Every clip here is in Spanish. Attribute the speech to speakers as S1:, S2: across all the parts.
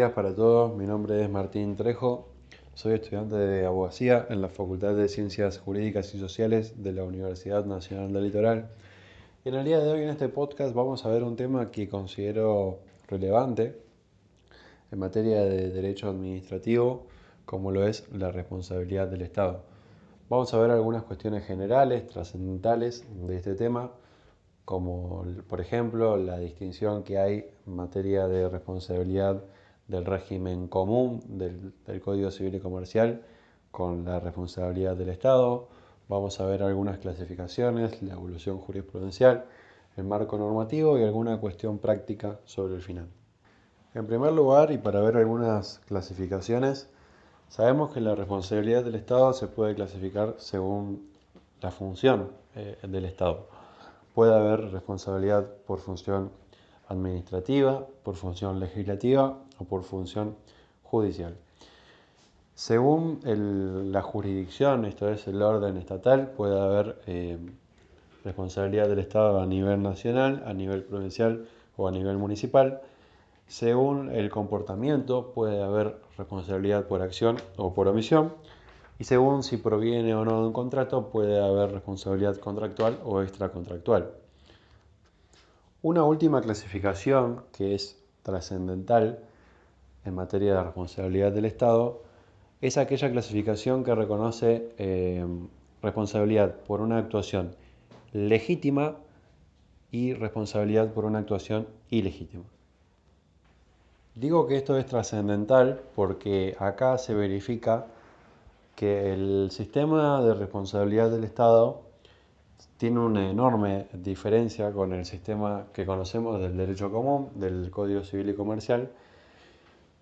S1: días para todos. Mi nombre es Martín Trejo. Soy estudiante de abogacía en la Facultad de Ciencias Jurídicas y Sociales de la Universidad Nacional del Litoral. Y en el día de hoy en este podcast vamos a ver un tema que considero relevante en materia de derecho administrativo, como lo es la responsabilidad del Estado. Vamos a ver algunas cuestiones generales, trascendentales de este tema como por ejemplo la distinción que hay en materia de responsabilidad del régimen común del, Código Civil y Comercial con la responsabilidad del Estado. Vamos a ver algunas clasificaciones, la evolución jurisprudencial, el marco normativo y alguna cuestión práctica sobre el final. En primer lugar, y para ver algunas clasificaciones, sabemos que la responsabilidad del Estado se puede clasificar según la función eh, del Estado. Puede haber responsabilidad por función administrativa, por función legislativa o por función judicial. Según la jurisdicción, esto es el orden estatal, puede haber eh, responsabilidad del Estado a nivel nacional, a nivel provincial o a nivel municipal. Según el comportamiento, puede haber responsabilidad por acción o por omisión. Y según si proviene o no de un contrato, puede haber responsabilidad contractual o extracontractual. Una última clasificación que es trascendental en materia de responsabilidad del Estado es aquella clasificación que reconoce eh, responsabilidad por una actuación legítima y responsabilidad por una actuación ilegítima. Digo que esto es trascendental porque acá se verifica que el sistema de responsabilidad del Estado tiene una enorme diferencia con el sistema que conocemos del derecho común, del Código Civil y Comercial,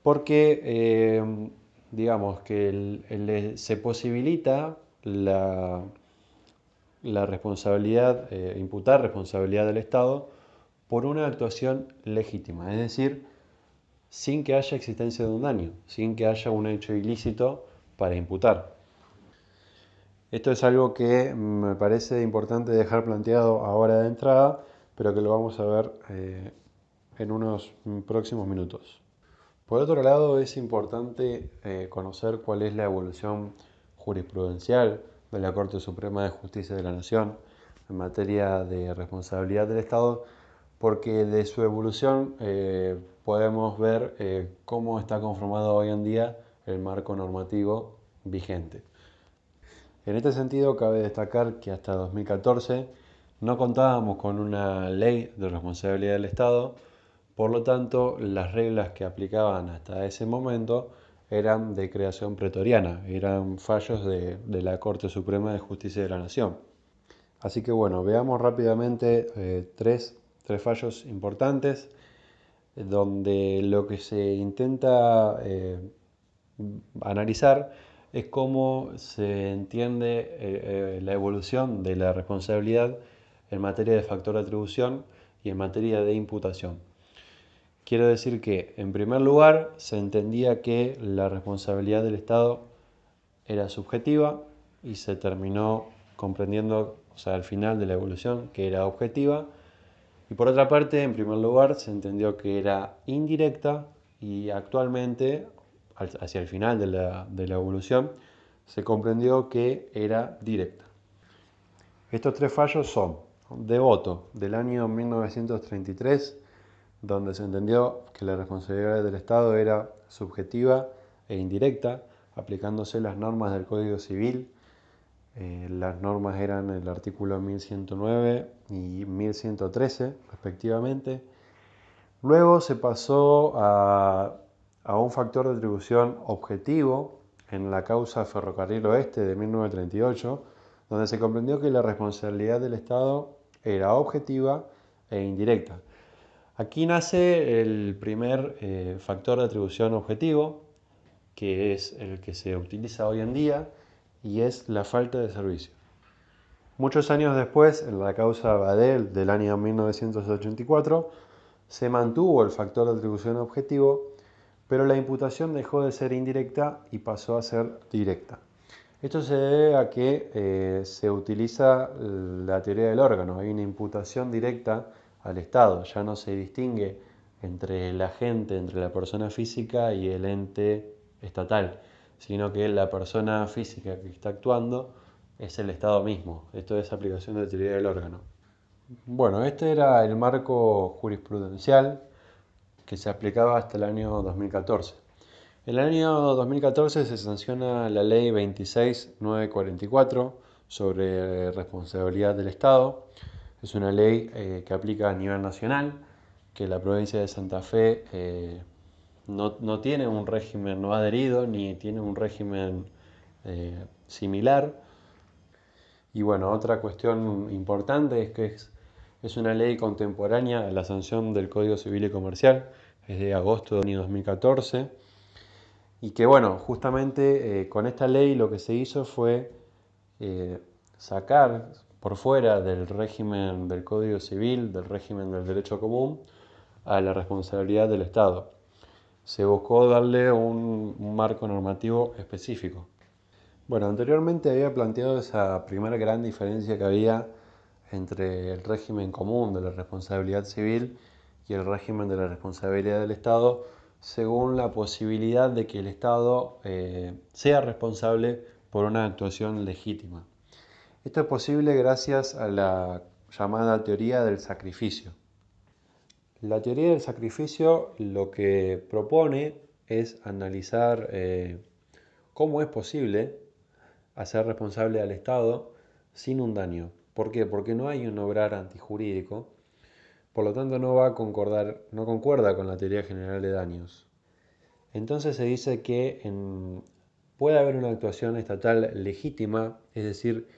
S1: porque eh, digamos que se posibilita la, responsabilidad, eh, imputar responsabilidad del Estado por una actuación legítima, es decir, sin que haya existencia de un daño, sin que haya un hecho ilícito para imputar. Esto es algo que me parece importante dejar planteado ahora de entrada, pero que lo vamos a ver eh, en unos próximos minutos. Por otro lado, es importante eh, conocer cuál es la evolución jurisprudencial de la Corte Suprema de Justicia de la Nación en materia de responsabilidad del Estado, porque de su evolución eh, podemos ver cómo está conformado hoy en día el marco normativo vigente. En este sentido, cabe destacar que hasta 2014 no contábamos con una ley de responsabilidad del Estado, por lo tanto, las reglas que aplicaban hasta ese momento eran de creación pretoriana, eran fallos de, la Corte Suprema de Justicia de la Nación. Así que bueno, veamos rápidamente eh, tres, fallos importantes donde lo que se intenta eh, analizar es cómo se entiende eh, eh, la evolución de la responsabilidad en materia de factor de atribución y en materia de imputación. Quiero decir que, en primer lugar, se entendía que la responsabilidad del Estado era subjetiva y se terminó comprendiendo, o sea, al final de la evolución, que era objetiva. Y por otra parte, en primer lugar, se entendió que era indirecta y actualmente, hacia el final de la, evolución, se comprendió que era directa. Estos tres fallos son Devoto, del año 1933, donde se entendió que la responsabilidad del Estado era subjetiva e indirecta, aplicándose las normas del Código Civil. Eh, las normas eran el artículo 1109 y 1113, respectivamente. Luego se pasó a a un factor de atribución objetivo en la causa Ferrocarril Oeste de 1938, donde se comprendió que la responsabilidad del Estado era objetiva e indirecta. Aquí nace el primer eh, factor de atribución objetivo, que es el que se utiliza hoy en día, y es la falta de servicio. Muchos años después, en la causa Badel del año 1984, se mantuvo el factor de atribución objetivo pero la imputación dejó de ser indirecta y pasó a ser directa. Esto se debe a que eh, se utiliza la teoría del órgano, hay una imputación directa al Estado, ya no se distingue entre la gente, entre la persona física y el ente estatal, sino que la persona física que está actuando es el Estado mismo. Esto es aplicación de teoría del órgano. Bueno, este era el marco jurisprudencial que se aplicaba hasta el año 2014. En el año 2014 se sanciona la ley 26944 sobre responsabilidad del Estado. Es una ley eh, que aplica a nivel nacional, que la provincia de Santa Fe eh, no, tiene un régimen no adherido ni tiene un régimen eh, similar. Y bueno, otra cuestión importante es que es es una ley contemporánea a la sanción del Código Civil y Comercial, es de agosto año 2014, y que bueno, justamente con esta ley lo que se hizo fue sacar por fuera del régimen del Código Civil, del régimen del derecho común, a la responsabilidad del Estado. Se buscó darle un, marco normativo específico. Bueno, anteriormente había planteado esa primera gran diferencia que había entre el régimen común de la responsabilidad civil y el régimen de la responsabilidad del Estado, según la posibilidad de que el Estado eh, sea responsable por una actuación legítima. Esto es posible gracias a la llamada teoría del sacrificio. La teoría del sacrificio lo que propone es analizar eh, cómo es posible hacer responsable al Estado sin un daño. ¿Por qué? Porque no hay un obrar antijurídico, por lo tanto no va a concordar, no concuerda con la teoría general de daños. Entonces se dice que puede haber una actuación estatal legítima, es decir,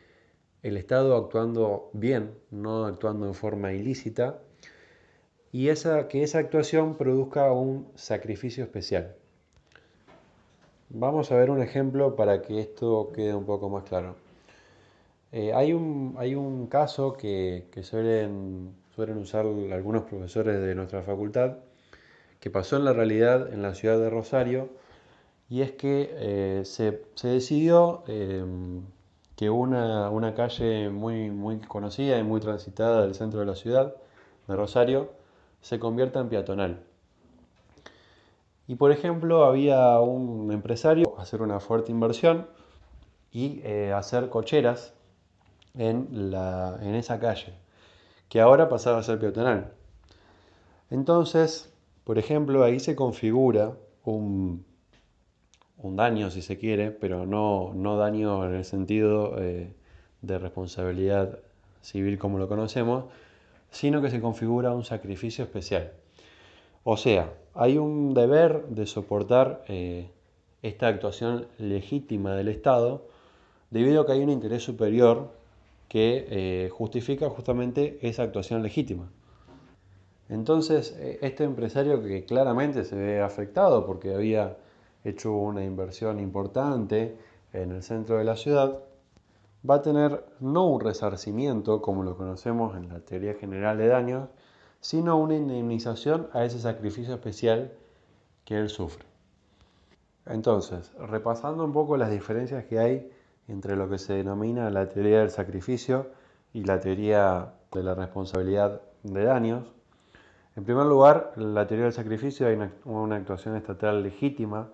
S1: el Estado actuando bien, no actuando en forma ilícita, y esa, que esa actuación produzca un sacrificio especial. Vamos a ver un ejemplo para que esto quede un poco más claro. Eh, hay, un, hay un caso que, suelen, suelen usar algunos profesores de nuestra facultad, que pasó en la realidad en la ciudad de Rosario, y es que eh, se, decidió em, que una, una, calle muy, muy conocida y muy transitada del centro de la ciudad de Rosario se convierta en peatonal. Y por ejemplo, había un empresario hacer una fuerte inversión y eh, hacer cocheras en, la, en esa calle, que ahora pasaba a ser peatonal. Entonces, por ejemplo, ahí se configura un, un daño, si se quiere, pero no, no daño en el sentido eh, de responsabilidad civil como lo conocemos, sino que se configura un sacrificio especial. O sea, hay un deber de soportar eh, esta actuación legítima del Estado debido a que hay un interés superior que eh, justifica justamente esa actuación legítima. Entonces, este empresario que claramente se ve afectado porque había hecho una inversión importante en el centro de la ciudad, va a tener no un resarcimiento como lo conocemos en la teoría general de daños, sino una indemnización a ese sacrificio especial que él sufre. Entonces, repasando un poco las diferencias que hay entre lo que se denomina la teoría del sacrificio y la teoría de la responsabilidad de daños. En primer lugar, la teoría del sacrificio hay una, actuación estatal legítima.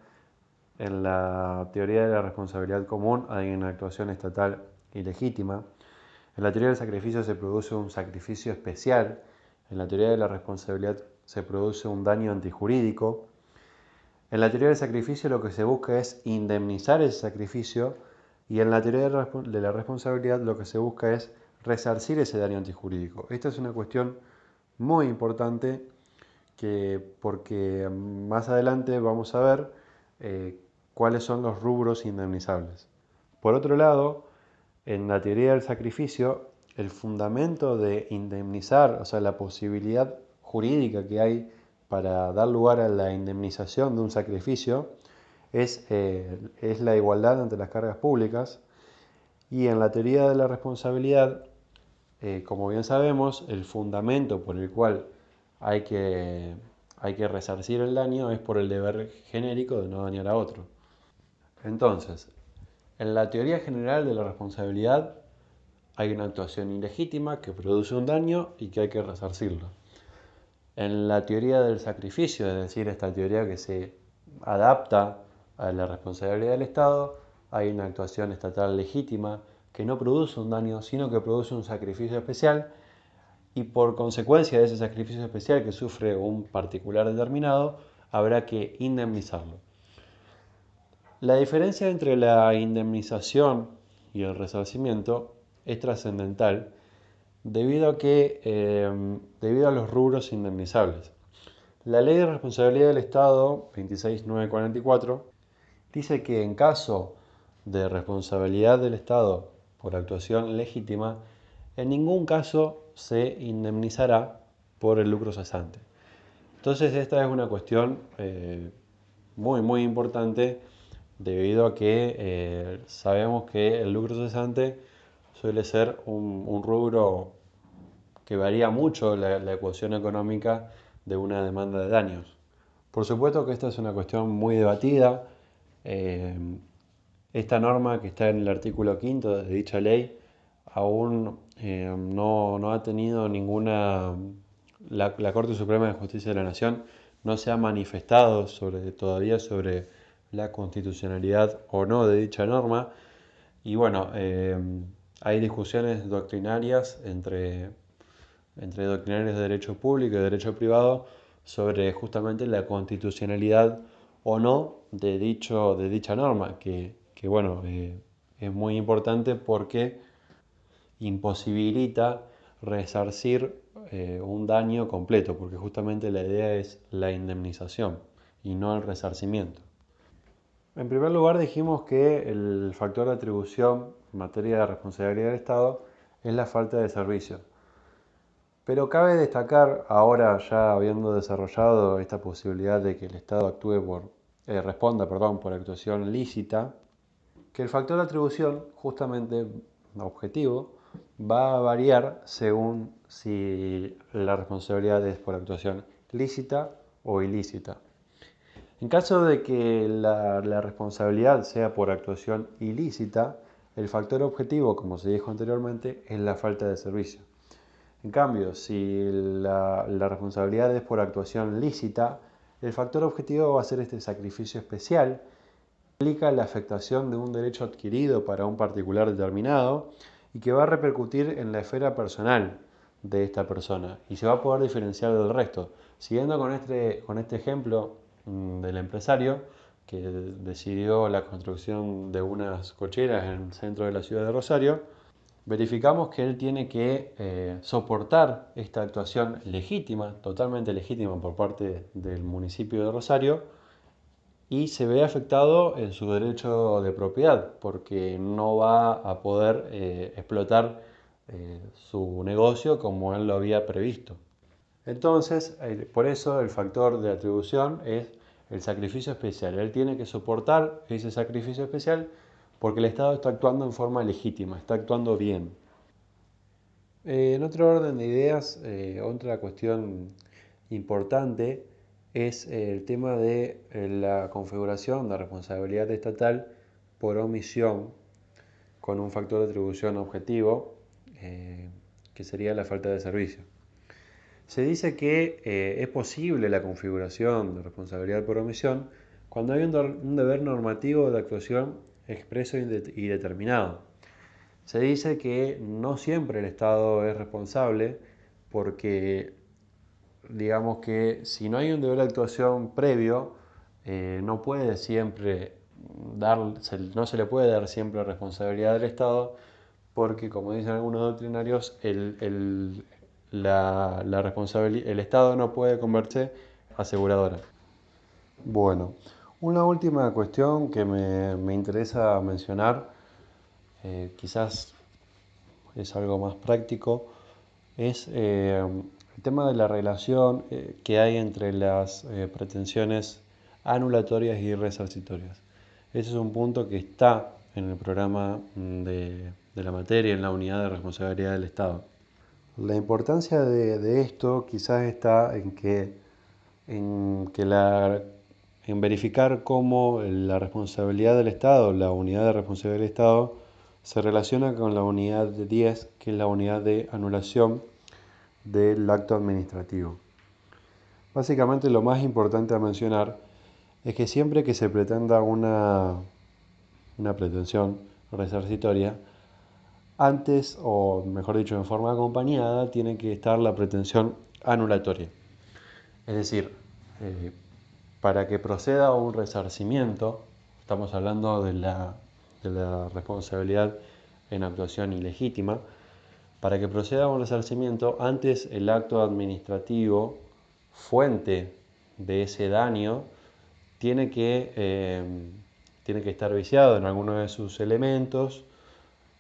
S1: En la teoría de la responsabilidad común hay una actuación estatal ilegítima. En la teoría del sacrificio se produce un sacrificio especial. En la teoría de la responsabilidad se produce un daño antijurídico. En la teoría del sacrificio lo que se busca es indemnizar ese sacrificio y en la teoría de la responsabilidad lo que se busca es resarcir ese daño antijurídico. Esta es una cuestión muy importante que, porque más adelante vamos a ver eh, cuáles son los rubros indemnizables. Por otro lado, en la teoría del sacrificio, el fundamento de indemnizar, o sea, la posibilidad jurídica que hay para dar lugar a la indemnización de un sacrificio, eh, es, la igualdad ante las cargas públicas y en la teoría de la responsabilidad, eh, como bien sabemos, el fundamento por el cual hay que resarcir el daño es por el deber genérico de no dañar a otro. Entonces, en la teoría general de la responsabilidad hay una actuación ilegítima que produce un daño y que hay que resarcirlo. En la teoría del sacrificio, es decir, esta teoría que se adapta a la responsabilidad del Estado, hay una actuación estatal legítima que no produce un daño, sino que produce un sacrificio especial y por consecuencia de ese sacrificio especial que sufre un particular determinado, habrá que indemnizarlo. La diferencia entre la indemnización y el resarcimiento es trascendental debido a, eh, debido a los rubros indemnizables. La Ley de Responsabilidad del Estado 26944 dice que en caso de responsabilidad del Estado por actuación legítima, en ningún caso se indemnizará por el lucro cesante. Entonces esta es una cuestión eh, muy muy importante debido a que eh, sabemos que el lucro cesante suele ser un, rubro que varía mucho la, ecuación económica de una demanda de daños. Por supuesto que esta es una cuestión muy debatida. Eh, esta norma que está en el artículo quinto de dicha ley aún eh, no, ha tenido ninguna... La, Corte Suprema de Justicia de la Nación no se ha manifestado sobre, todavía sobre la constitucionalidad o no de dicha norma. Y bueno, eh, hay discusiones doctrinarias entre, entre doctrinarios de derecho público y de derecho privado sobre justamente la constitucionalidad o no de, dicho, de dicha norma, que que bueno, eh, es muy importante porque imposibilita resarcir eh, un daño completo, porque justamente la idea es la indemnización y no el resarcimiento. En primer lugar dijimos que el factor de atribución en materia de responsabilidad del Estado es la falta de servicio. Pero cabe destacar, ahora ya habiendo desarrollado esta posibilidad de que el Estado actúe por, eh, responda perdón, por actuación lícita, que el factor de atribución, justamente objetivo, va a variar según si la responsabilidad es por actuación lícita o ilícita. En caso de que la, responsabilidad sea por actuación ilícita, el factor objetivo, como se dijo anteriormente, es la falta de servicio. En cambio, si la, responsabilidad es por actuación lícita, el factor objetivo va a ser este sacrificio especial implica la afectación de un derecho adquirido para un particular determinado y que va a repercutir en la esfera personal de esta persona y se va a poder diferenciar del resto. Siguiendo con este, con este ejemplo del empresario que decidió la construcción de unas cocheras en el centro de la ciudad de Rosario, verificamos que él tiene que eh, soportar esta actuación legítima, totalmente legítima por parte del municipio de Rosario, y se ve afectado en su derecho de propiedad porque no va a poder eh, explotar eh, su negocio como él lo había previsto. Entonces, por eso el factor de atribución es el sacrificio especial. Él tiene que soportar ese sacrificio especial porque el Estado está actuando en forma legítima, está actuando bien. Eh, en otro orden de ideas, otra cuestión importante es el tema de eh, la configuración de responsabilidad estatal por omisión con un factor de atribución objetivo eh, que sería la falta de servicio. Se dice que eh, es posible la configuración de responsabilidad por omisión cuando hay un, deber normativo de actuación expreso y determinado. Se dice que no siempre el Estado es responsable porque digamos que si no hay un deber de actuación previo, eh, no puede siempre dar, no se le puede dar siempre responsabilidad del Estado, porque como dicen algunos doctrinarios, el, la, el Estado no puede convertirse aseguradora. Bueno, una última cuestión que me, interesa mencionar, eh, quizás es algo más práctico, es eh, el tema de la relación eh, que hay entre las pretensiones anulatorias y resarcitorias. Ese es un punto que está en el programa mm, de, la materia, en la unidad de responsabilidad del Estado. La importancia de, esto quizás está en que, en la, verificar cómo la responsabilidad del Estado, la unidad de responsabilidad del Estado, se relaciona con la unidad de 10, que es la unidad de anulación del acto administrativo. Básicamente lo más importante a mencionar es que siempre que se pretenda una, una pretensión resarcitoria, antes, o mejor dicho, en forma acompañada, tiene que estar la pretensión anulatoria. Es decir, eh, para que proceda un resarcimiento, estamos hablando de la, de la responsabilidad en actuación ilegítima, para que proceda un resarcimiento, antes el acto administrativo, fuente de ese daño, tiene que, eh, tiene que estar viciado en alguno de sus elementos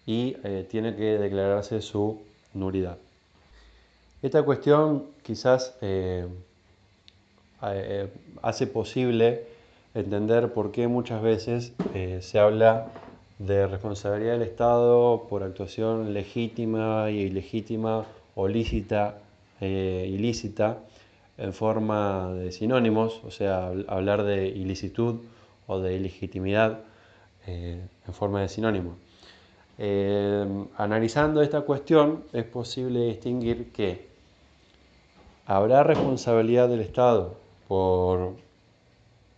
S1: y eh, tiene que declararse su nulidad. Esta cuestión quizás eh, hace posible entender por qué muchas veces se habla de responsabilidad del Estado por actuación legítima y ilegítima o lícita, ilícita, en forma de sinónimos, o sea, hablar de ilicitud o de ilegitimidad eh, en forma de sinónimo. Eh, analizando esta cuestión es posible distinguir que habrá responsabilidad del Estado por,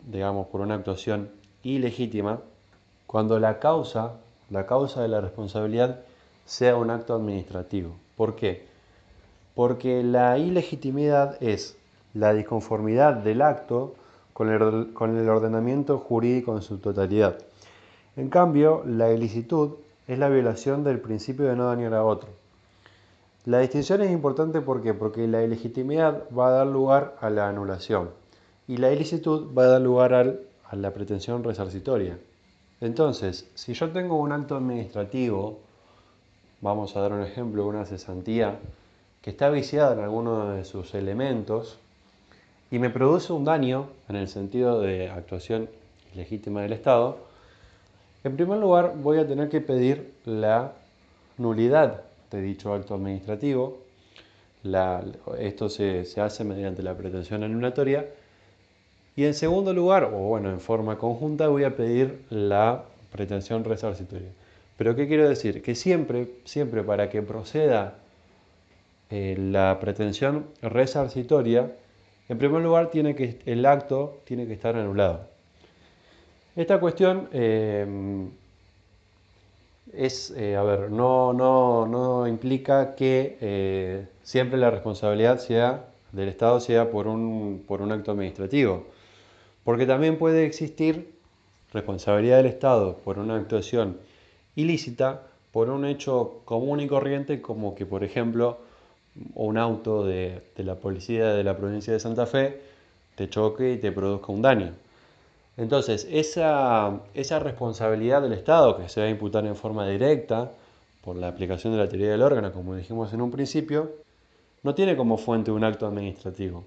S1: digamos, por una actuación ilegítima cuando la causa, la causa de la responsabilidad sea un acto administrativo. ¿Por qué? Porque la ilegitimidad es la disconformidad del acto con el, ordenamiento jurídico en su totalidad. En cambio, la ilicitud es la violación del principio de no dañar a otro. La distinción es importante porque la ilegitimidad va a dar lugar a la anulación y la ilicitud va a dar lugar a la pretensión resarcitoria. Entonces, si yo tengo un acto administrativo, vamos a dar un ejemplo, una cesantía, que está viciada en alguno de sus elementos, y me produce un daño en el sentido de actuación ilegítima del Estado, en primer lugar voy a tener que pedir la nulidad de dicho acto administrativo. esto se, hace mediante la pretensión anulatoria. Y en segundo lugar, o bueno, en forma conjunta, voy a pedir la pretensión resarcitoria. Pero ¿qué quiero decir? Que siempre, siempre para que proceda eh, la pretensión resarcitoria, en primer lugar, tiene que, el acto tiene que estar anulado. Esta cuestión eh, es, eh, a ver, no, implica que eh, siempre la responsabilidad sea del Estado sea por un, por un acto administrativo, porque también puede existir responsabilidad del Estado por una actuación ilícita por un hecho común y corriente como que, por ejemplo, un auto de, la policía de la provincia de Santa Fe te choque y te produzca un daño. Entonces, esa, responsabilidad del Estado que se va a imputar en forma directa por la aplicación de la teoría del órgano, como dijimos en un principio, no tiene como fuente un acto administrativo.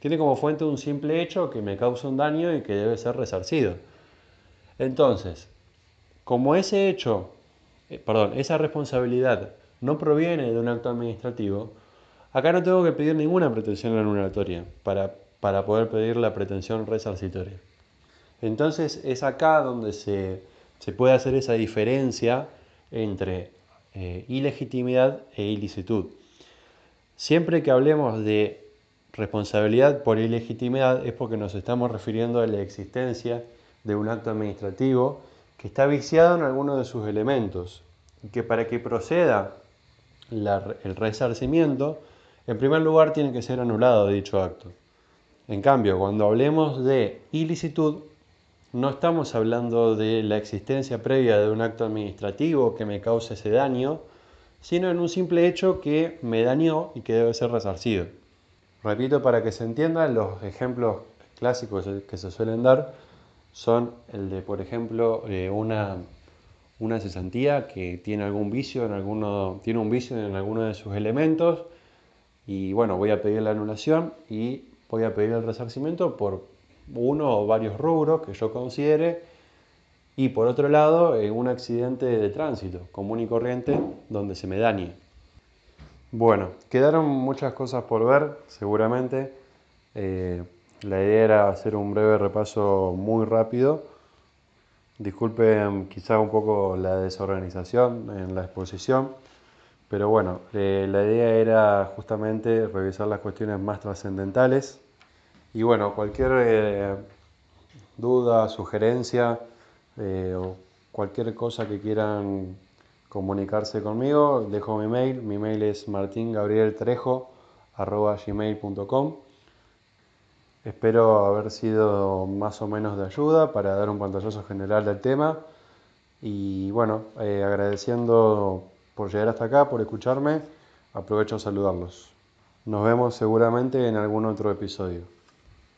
S1: Tiene como fuente un simple hecho que me causa un daño y que debe ser resarcido. Entonces, como ese hecho, eh, perdón, esa responsabilidad no proviene de un acto administrativo, Acá no tengo que pedir ninguna pretensión anulatoria para, para poder pedir la pretensión resarcitoria. Entonces es acá donde se, puede hacer esa diferencia entre eh, ilegitimidad e ilicitud. Siempre que hablemos de responsabilidad por ilegitimidad es porque nos estamos refiriendo a la existencia de un acto administrativo que está viciado en alguno de sus elementos y que para que proceda el resarcimiento en primer lugar, tiene que ser anulado dicho acto. En cambio, cuando hablemos de ilicitud, no estamos hablando de la existencia previa de un acto administrativo que me cause ese daño, sino en un simple hecho que me dañó y que debe ser resarcido. Repito, para que se entienda, los ejemplos clásicos que se suelen dar son el de, por ejemplo, eh, una, una cesantía que tiene algún vicio en alguno, tiene un vicio en alguno de sus elementos y bueno, voy a pedir la anulación y voy a pedir el resarcimiento por uno o varios rubros que yo considere. Y por otro lado, en un accidente de tránsito común y corriente donde se me dañe. Bueno, quedaron muchas cosas por ver, seguramente. Eh, la idea era hacer un breve repaso muy rápido. Disculpen quizá un poco la desorganización en la exposición. Pero bueno, eh, la idea era justamente revisar las cuestiones más trascendentales Y bueno, cualquier eh, duda, sugerencia eh, o cualquier cosa que quieran comunicarse conmigo, dejo mi mail. Mi mail es martingabrieltrejo.gmail.com Espero haber sido más o menos de ayuda para dar un pantallazo general del tema. Y bueno, eh, agradeciendo por llegar hasta acá, por escucharme, aprovecho a saludarlos. Nos vemos seguramente en algún otro episodio.